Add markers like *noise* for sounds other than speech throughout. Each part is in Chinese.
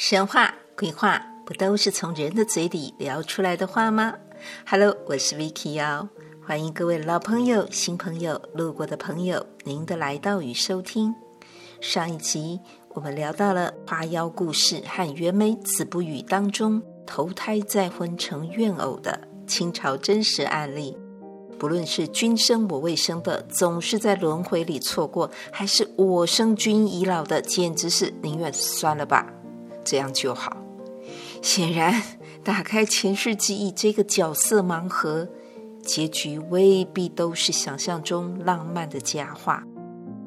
神话、鬼话不都是从人的嘴里聊出来的话吗？Hello，我是 Vicky 哦，欢迎各位老朋友、新朋友、路过的朋友，您的来到与收听。上一集我们聊到了花妖故事和袁枚《子不语》当中投胎再婚成怨偶的清朝真实案例。不论是君生我未生的，总是在轮回里错过，还是我生君已老的，简直是宁愿算了吧。这样就好。显然，打开前世记忆这个角色盲盒，结局未必都是想象中浪漫的佳话。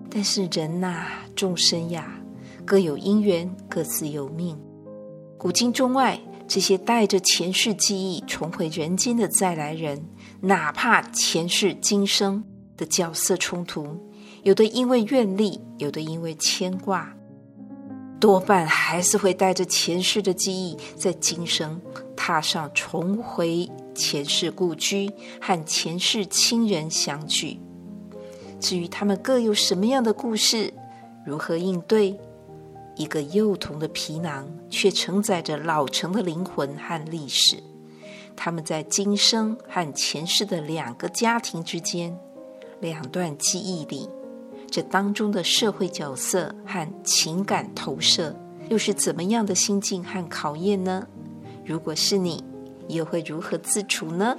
但是人呐，众生呀，各有因缘，各自有命。古今中外，这些带着前世记忆重回人间的再来人，哪怕前世今生的角色冲突，有的因为愿力，有的因为牵挂。多半还是会带着前世的记忆，在今生踏上重回前世故居，和前世亲人相聚。至于他们各有什么样的故事，如何应对，一个幼童的皮囊却承载着老成的灵魂和历史。他们在今生和前世的两个家庭之间，两段记忆里。这当中的社会角色和情感投射，又是怎么样的心境和考验呢？如果是你，又会如何自处呢？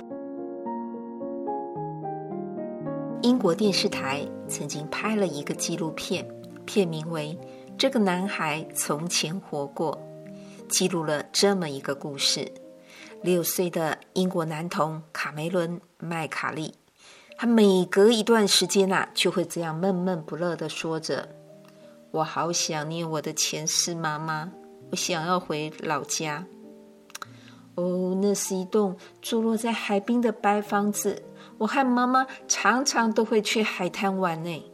英国电视台曾经拍了一个纪录片，片名为《这个男孩从前活过》，记录了这么一个故事：六岁的英国男童卡梅伦·麦卡利。他每隔一段时间呐、啊，就会这样闷闷不乐的说着：“我好想念我的前世妈妈，我想要回老家。哦，那是一栋坐落在海滨的白房子，我和妈妈常常都会去海滩玩呢。”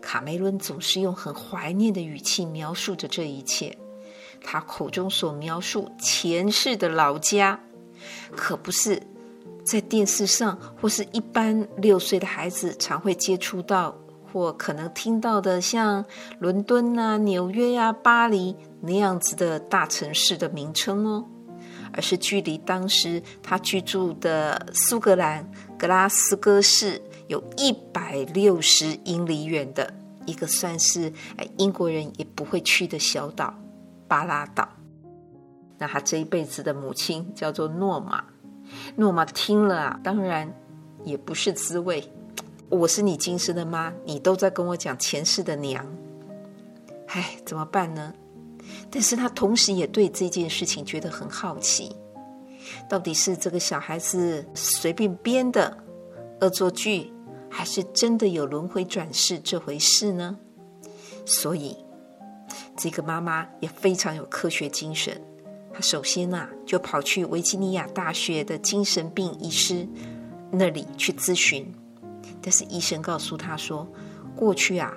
卡梅伦总是用很怀念的语气描述着这一切。他口中所描述前世的老家，可不是。在电视上，或是一般六岁的孩子常会接触到或可能听到的，像伦敦啊、纽约、啊、巴黎那样子的大城市的名称哦，而是距离当时他居住的苏格兰格拉斯哥市有一百六十英里远的一个算是哎英国人也不会去的小岛——巴拉岛。那他这一辈子的母亲叫做诺玛。诺玛听了啊，当然也不是滋味。我是你今生的妈，你都在跟我讲前世的娘，唉，怎么办呢？但是他同时也对这件事情觉得很好奇，到底是这个小孩子随便编的恶作剧，还是真的有轮回转世这回事呢？所以，这个妈妈也非常有科学精神。他首先、啊，就跑去维吉尼亚大学的精神病医师那里去咨询，但是医生告诉他说，过去啊，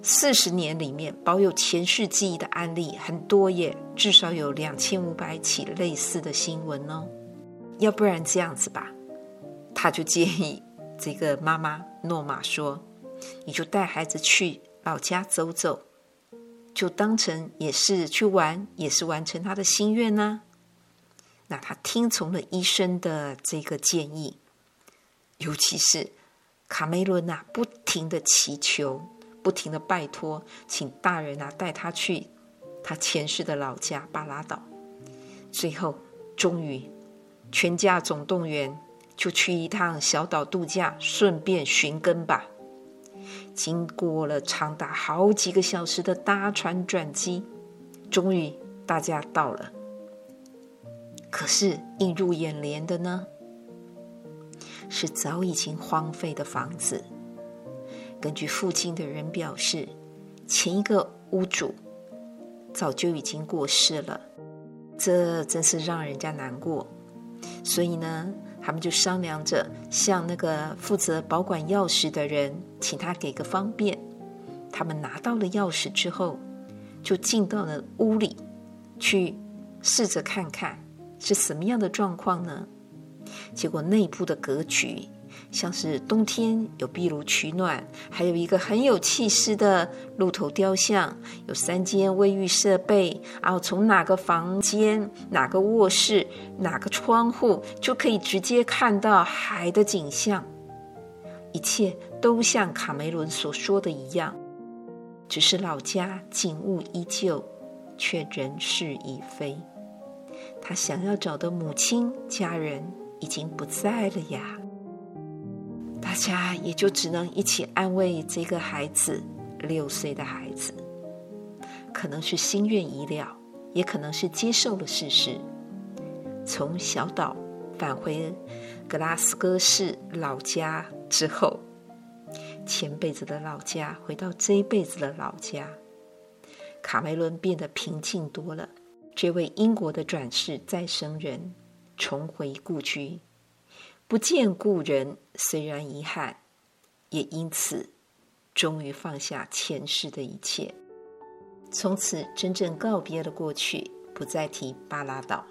四十年里面保有前世记忆的案例很多耶，至少有两千五百起类似的新闻哦。要不然这样子吧，他就建议这个妈妈诺玛说，你就带孩子去老家走走。就当成也是去玩，也是完成他的心愿呢、那他听从了医生的这个建议，尤其是卡梅伦呐、不停的祈求，不停的拜托，请大人啊带他去他前世的老家巴拉岛。最后，终于全家总动员，就去一趟小岛度假，顺便寻根吧。经过了长达好几个小时的搭船转机，终于大家到了。可是映入眼帘的呢，是早已经荒废的房子。根据附近的人表示，前一个屋主早就已经过世了，这真是让人家难过。所以呢，他们就商量着向那个负责保管钥匙的人，请他给个方便。他们拿到了钥匙之后，就进到了屋里去试着看看是什么样的状况呢？结果内部的格局像是冬天有壁炉取暖，还有一个很有气势的鹿头雕像，有三间卫浴设备，然后从哪个房间、哪个卧室、哪个窗户就可以直接看到海的景象。一切都像卡梅伦所说的一样，只是老家景物依旧，却人事已非。他想要找的母亲家人已经不在了呀。家也就只能一起安慰这个孩子，六岁的孩子，可能是心愿已了，也可能是接受了事实。从小岛返回格拉斯哥市老家之后，前辈子的老家回到这一辈子的老家，卡梅伦变得平静多了。这位英国的转世再生人重回故居。不见故人，虽然遗憾，也因此终于放下前世的一切，从此真正告别了过去，不再提巴拉岛。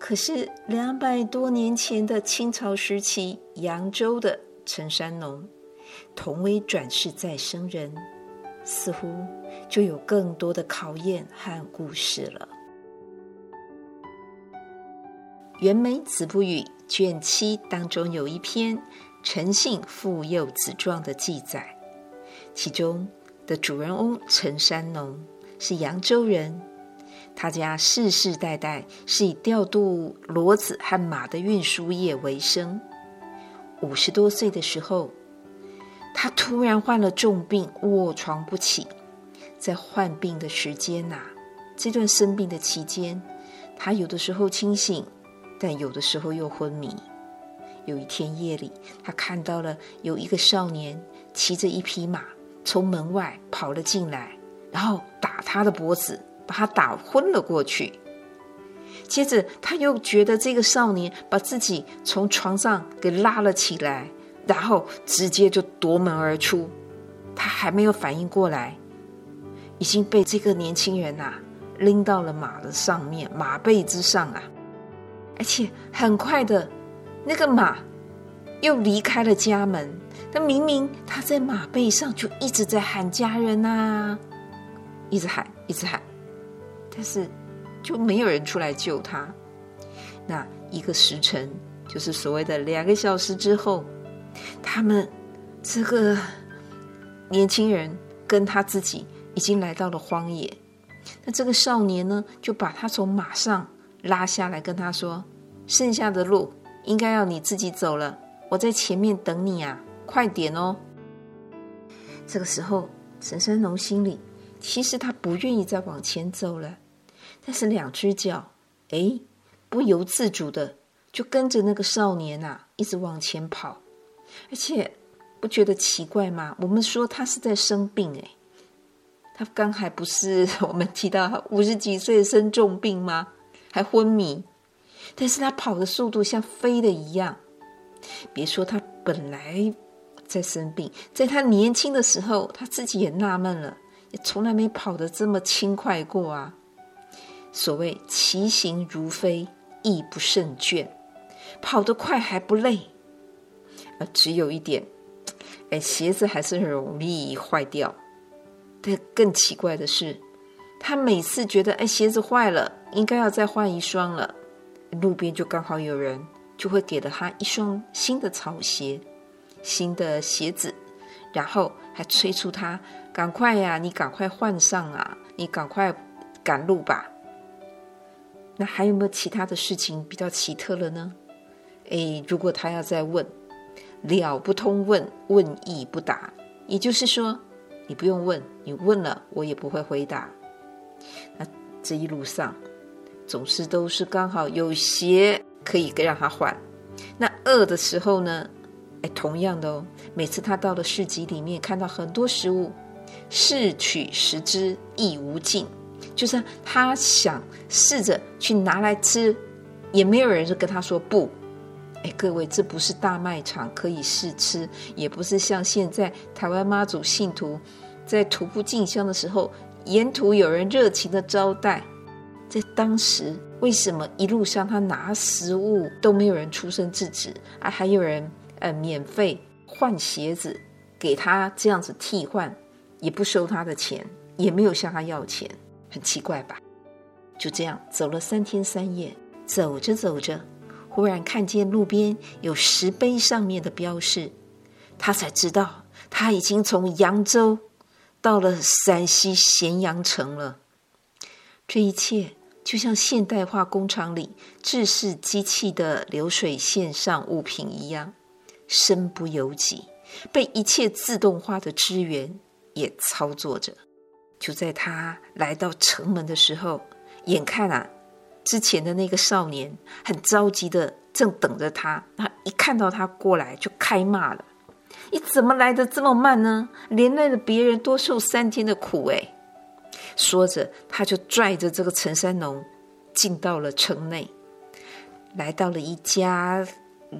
可是两百多年前的清朝时期，扬州的陈山农同为转世再生人，似乎就有更多的考验和故事了。袁枚子不语卷七当中有一篇陈姓父幼子状的记载，其中的主人翁陈山农是扬州人，他家世世代代是以调度骡子和马的运输业为生。五十多岁的时候，他突然患了重病，卧床不起。在患病的时间呐、这段生病的期间，他有的时候清醒。但有的时候又昏迷。有一天夜里，他看到了有一个少年骑着一匹马从门外跑了进来，然后打他的脖子，把他打昏了过去。接着他又觉得这个少年把自己从床上给拉了起来，然后直接就夺门而出。他还没有反应过来，已经被这个年轻人呐拎到了马的上面，马背之上啊。而且很快的，那个马又离开了家门。那明明他在马背上就一直在喊家人呐，一直喊，一直喊，但是就没有人出来救他。那一个时辰，就是所谓的两个小时之后，他们这个年轻人跟他自己已经来到了荒野。那这个少年呢，就把他从马上。拉下来跟他说：“剩下的路应该要你自己走了，我在前面等你啊，快点哦。”这个时候，陈三龙心里其实他不愿意再往前走了，但是两只脚哎，不由自主的就跟着那个少年呐、啊，一直往前跑，而且不觉得奇怪吗？我们说他是在生病哎，他刚还不是 *laughs* 我们提到五十几岁生重病吗？还昏迷，但是他跑的速度像飞的一样。别说他本来在生病，在他年轻的时候，他自己也纳闷了，也从来没跑得这么轻快过啊。所谓其行如飞，亦不胜倦，跑得快还不累。而只有一点，哎，鞋子还是很容易坏掉。但更奇怪的是。他每次觉得哎，鞋子坏了，应该要再换一双了，路边就刚好有人就会给了他一双新的草鞋、新的鞋子，然后还催促他赶快呀，你赶快换上啊，你赶快赶路吧。那还有没有其他的事情比较奇特了呢？哎，如果他要再问，了不通问，问亦不答，也就是说，你不用问，你问了我也不会回答。那这一路上，总是都是刚好有鞋可以给让他换。那饿的时候呢？哎，同样的哦，每次他到了市集里面，看到很多食物，试取食之亦无尽，就是他想试着去拿来吃，也没有人就跟他说不。哎，各位，这不是大卖场可以试吃，也不是像现在台湾妈祖信徒在徒步进香的时候。沿途有人热情的招待，在当时为什么一路上他拿食物都没有人出声制止啊？还有人呃，免费换鞋子给他这样子替换，也不收他的钱，也没有向他要钱，很奇怪吧？就这样走了三天三夜，走着走着，忽然看见路边有石碑上面的标示，他才知道他已经从扬州到了陕西咸阳城了。这一切就像现代化工厂里制式机器的流水线上物品一样，身不由己，被一切自动化的资源也操作着。就在他来到城门的时候，眼看啊，之前的那个少年很着急的正等着他，他一看到他过来就开骂了：“你怎么来的这么慢呢？连累了别人多受三天的苦哎！”说着，他就拽着这个陈三农进到了城内，来到了一家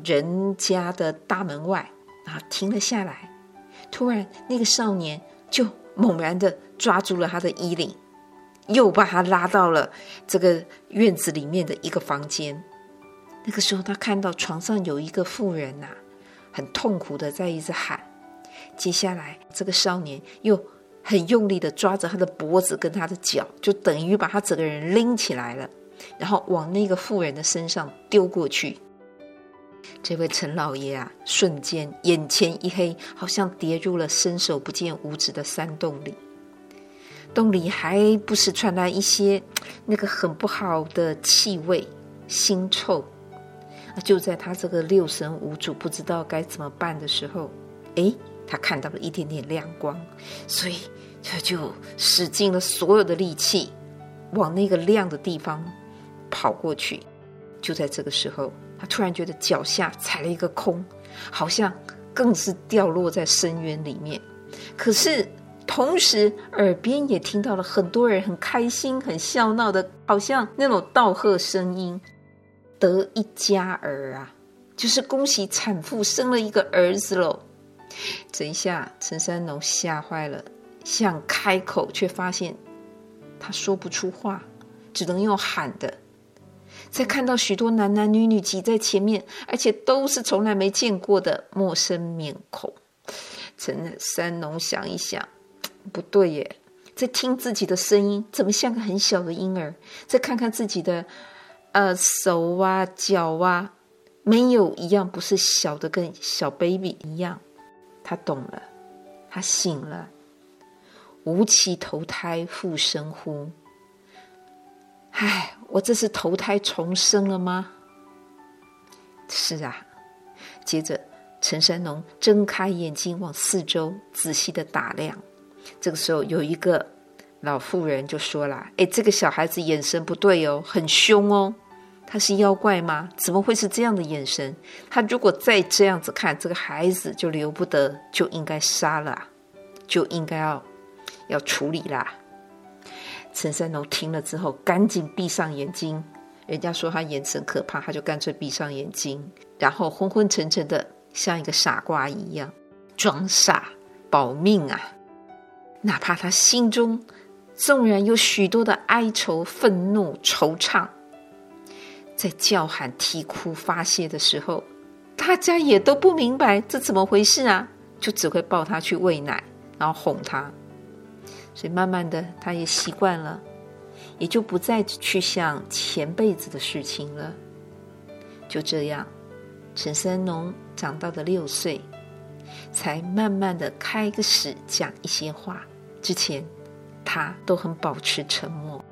人家的大门外，啊，停了下来。突然，那个少年就猛然的抓住了他的衣领，又把他拉到了这个院子里面的一个房间。那个时候，他看到床上有一个妇人呐、很痛苦的在一直喊。接下来，这个少年又很用力的抓着他的脖子跟他的脚，就等于把他整个人拎起来了，然后往那个妇人的身上丢过去。这位陈老爷啊，瞬间眼前一黑，好像跌入了伸手不见五指的山洞里。洞里还不时传来一些那个很不好的气味，腥臭。那就在他这个六神无主、不知道该怎么办的时候，诶，他看到了一点点亮光，所以他就使尽了所有的力气，往那个亮的地方跑过去。就在这个时候，他突然觉得脚下踩了一个空，好像更是掉落在深渊里面。可是同时，耳边也听到了很多人很开心、很笑闹的，好像那种道贺声音。得一家儿啊，就是恭喜产妇生了一个儿子喽！这一下，陈三农吓坏了，想开口，却发现他说不出话，只能用喊的。再看到许多男男女女挤在前面，而且都是从来没见过的陌生面孔。陈三农想一想，不对耶，在听自己的声音，怎么像个很小的婴儿？再看看自己的。呃，手啊，脚啊，没有一样不是小的，跟小 baby 一样。他懂了，他醒了。无期投胎复生乎？唉，我这是投胎重生了吗？是啊。接着，陈三农睁开眼睛，往四周仔细的打量。这个时候，有一个老妇人就说了：“哎，这个小孩子眼神不对哦，很凶哦。”他是妖怪吗？怎么会是这样的眼神？他如果再这样子看，这个孩子就留不得，就应该杀了，就应该要要处理啦。陈三农听了之后，赶紧闭上眼睛。人家说他眼神可怕，他就干脆闭上眼睛，然后昏昏沉沉的，像一个傻瓜一样装傻保命啊。哪怕他心中纵然有许多的哀愁、愤怒、惆怅。在叫喊、啼哭、发泄的时候，大家也都不明白这怎么回事啊，就只会抱他去喂奶，然后哄他。所以慢慢的，他也习惯了，也就不再去想前辈子的事情了。就这样，陈三农长到了六岁，才慢慢的开始讲一些话。之前，他都很保持沉默。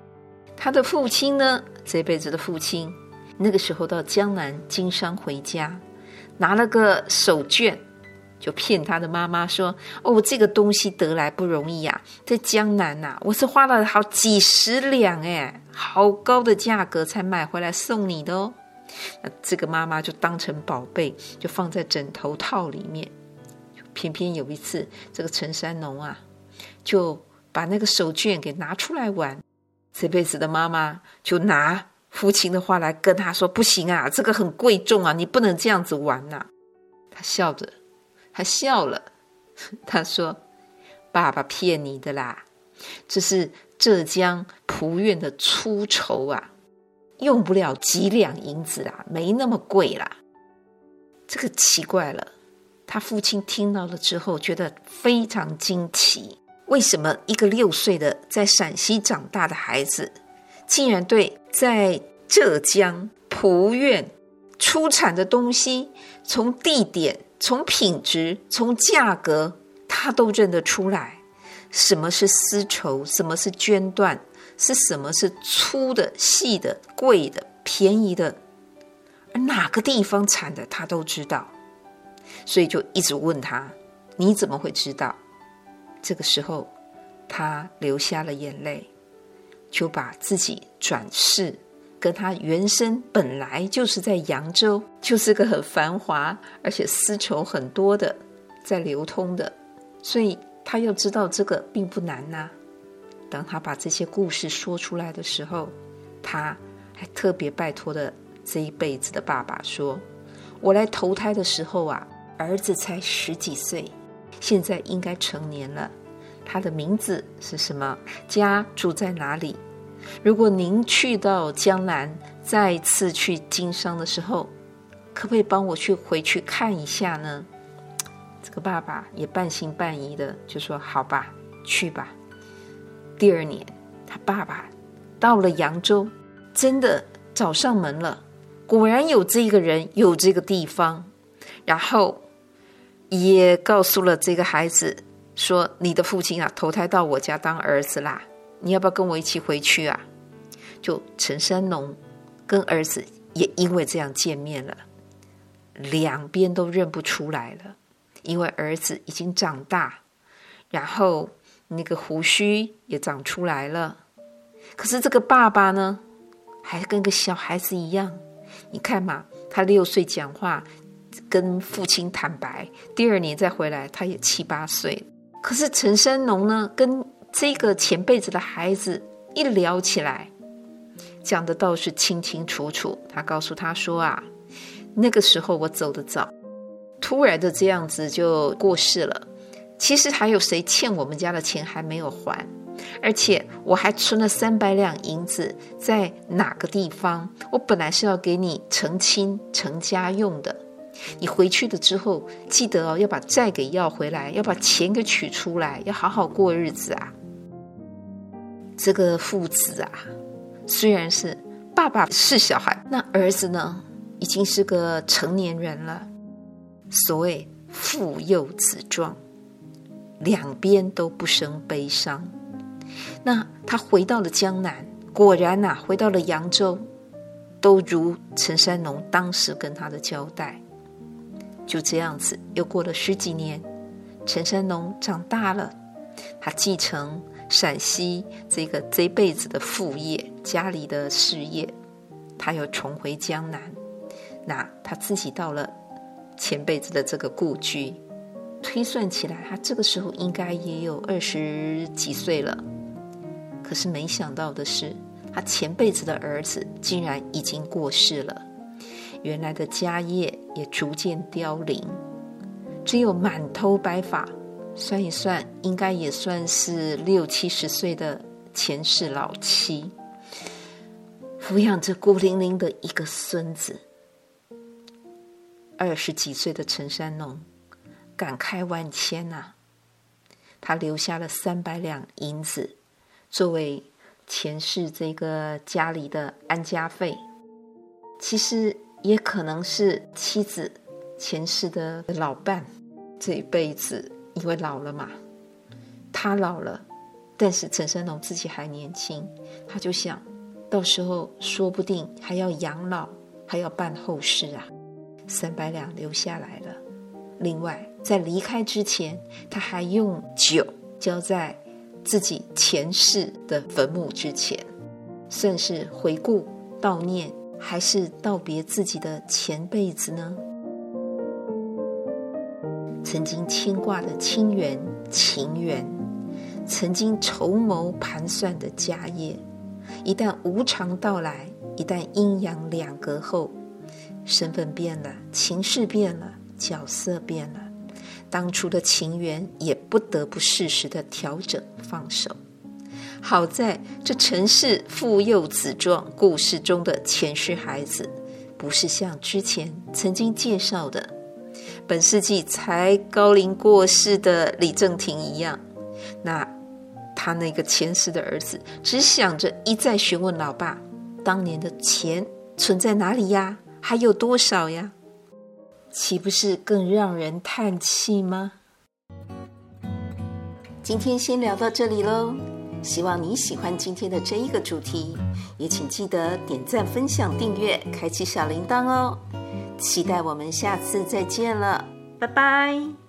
他的父亲呢，这辈子的父亲。那个时候到江南经商回家，拿了个手绢，就骗他的妈妈说：“哦，这个东西得来不容易呀，在江南呐，我是花了好几十两哎，好高的价格才买回来送你的哦。”那这个妈妈就当成宝贝，就放在枕头套里面。偏偏有一次，这个陈三农啊，就把那个手绢给拿出来玩，这辈子的妈妈就拿。父亲的话来跟他说：“不行啊，这个很贵重啊，你不能这样子玩呐。”他笑着，他笑了，*laughs* 他说：“爸爸骗你的啦，这是浙江蒲院的粗绸啊，用不了几两银子啊，没那么贵啦。”这个奇怪了，他父亲听到了之后，觉得非常惊奇：为什么一个六岁的在陕西长大的孩子，竟然对在浙江蒲院出产的东西，从地点、从品质、从价格，他都认得出来？什么是丝绸？什么是绢缎？是什么是粗的、细的、贵的、便宜的？而哪个地方产的，他都知道。所以就一直问他：“你怎么会知道？”这个时候，他流下了眼泪，就把自己转世，跟他原生本来就是在扬州，就是个很繁华而且丝绸很多的，在流通的，所以他要知道这个并不难呐、当他把这些故事说出来的时候，他还特别拜托的这一辈子的爸爸说：“我来投胎的时候啊。”儿子才十几岁，现在应该成年了。他的名字是什么？家住在哪里？如果您去到江南，再次去经商的时候，可不可以帮我去回去看一下呢？这个爸爸也半信半疑的就说：“好吧，去吧。”第二年，他爸爸到了扬州，真的找上门了，果然有这个人，有这个地方，然后。也告诉了这个孩子说：“你的父亲啊，投胎到我家当儿子啦，你要不要跟我一起回去啊？”就陈三农跟儿子也因为这样见面了，两边都认不出来了，因为儿子已经长大，然后那个胡须也长出来了，可是这个爸爸呢，还跟个小孩子一样。你看嘛，他六岁讲话。跟父亲坦白，第二年再回来，他也七八岁。可是陈三农呢，跟这个前辈子的孩子一聊起来，讲的倒是清清楚楚。他告诉他说啊，那个时候我走得早，突然的这样子就过世了。其实还有谁欠我们家的钱还没有还，而且我还存了三百两银子在哪个地方？我本来是要给你成亲成家用的。你回去了之后，记得哦，要把债给要回来，要把钱给取出来，要好好过日子啊。这个父子啊，虽然是爸爸是小孩，那儿子呢，已经是个成年人了。所谓父幼子壮，两边都不生悲伤。那他回到了江南，果然呐、回到了扬州，都如陈三农当时跟他的交代。就这样子，又过了十几年，陈三农长大了，他继承陕西这个这辈子的副业，家里的事业，他又重回江南。那他自己到了前辈子的这个故居，推算起来，他这个时候应该也有二十几岁了。可是没想到的是，他前辈子的儿子竟然已经过世了。原来的家业也逐渐凋零，只有满头白发，算一算，应该也算是六七十岁的前世老妻，抚养着孤零零的一个孙子。二十几岁的陈三农感慨万千呐、啊，他留下了三百两银子作为前世这个家里的安家费，其实。也可能是妻子前世的老伴，这一辈子因为老了嘛，他老了，但是陈三农自己还年轻，他就想到时候说不定还要养老，还要办后事啊，三百两留下来了。另外，在离开之前，他还用酒浇在自己前世的坟墓之前，算是回顾悼念。还是道别自己的前辈子呢？曾经牵挂的亲缘情缘，曾经筹谋盘算的家业，一旦无常到来，一旦阴阳两隔后，身份变了，情势变了，角色变了，当初的情缘也不得不适时的调整放手。好在这陈氏父幼子状故事中的前世孩子，不是像之前曾经介绍的本世纪才高龄过世的李正廷一样。那他那个前世的儿子，只想着一再询问老爸，当年的钱存在哪里呀？还有多少呀？岂不是更让人叹气吗？今天先聊到这里喽，希望你喜欢今天的这一个主题，也请记得点赞、分享、订阅、开启小铃铛哦。期待我们下次再见了，拜拜。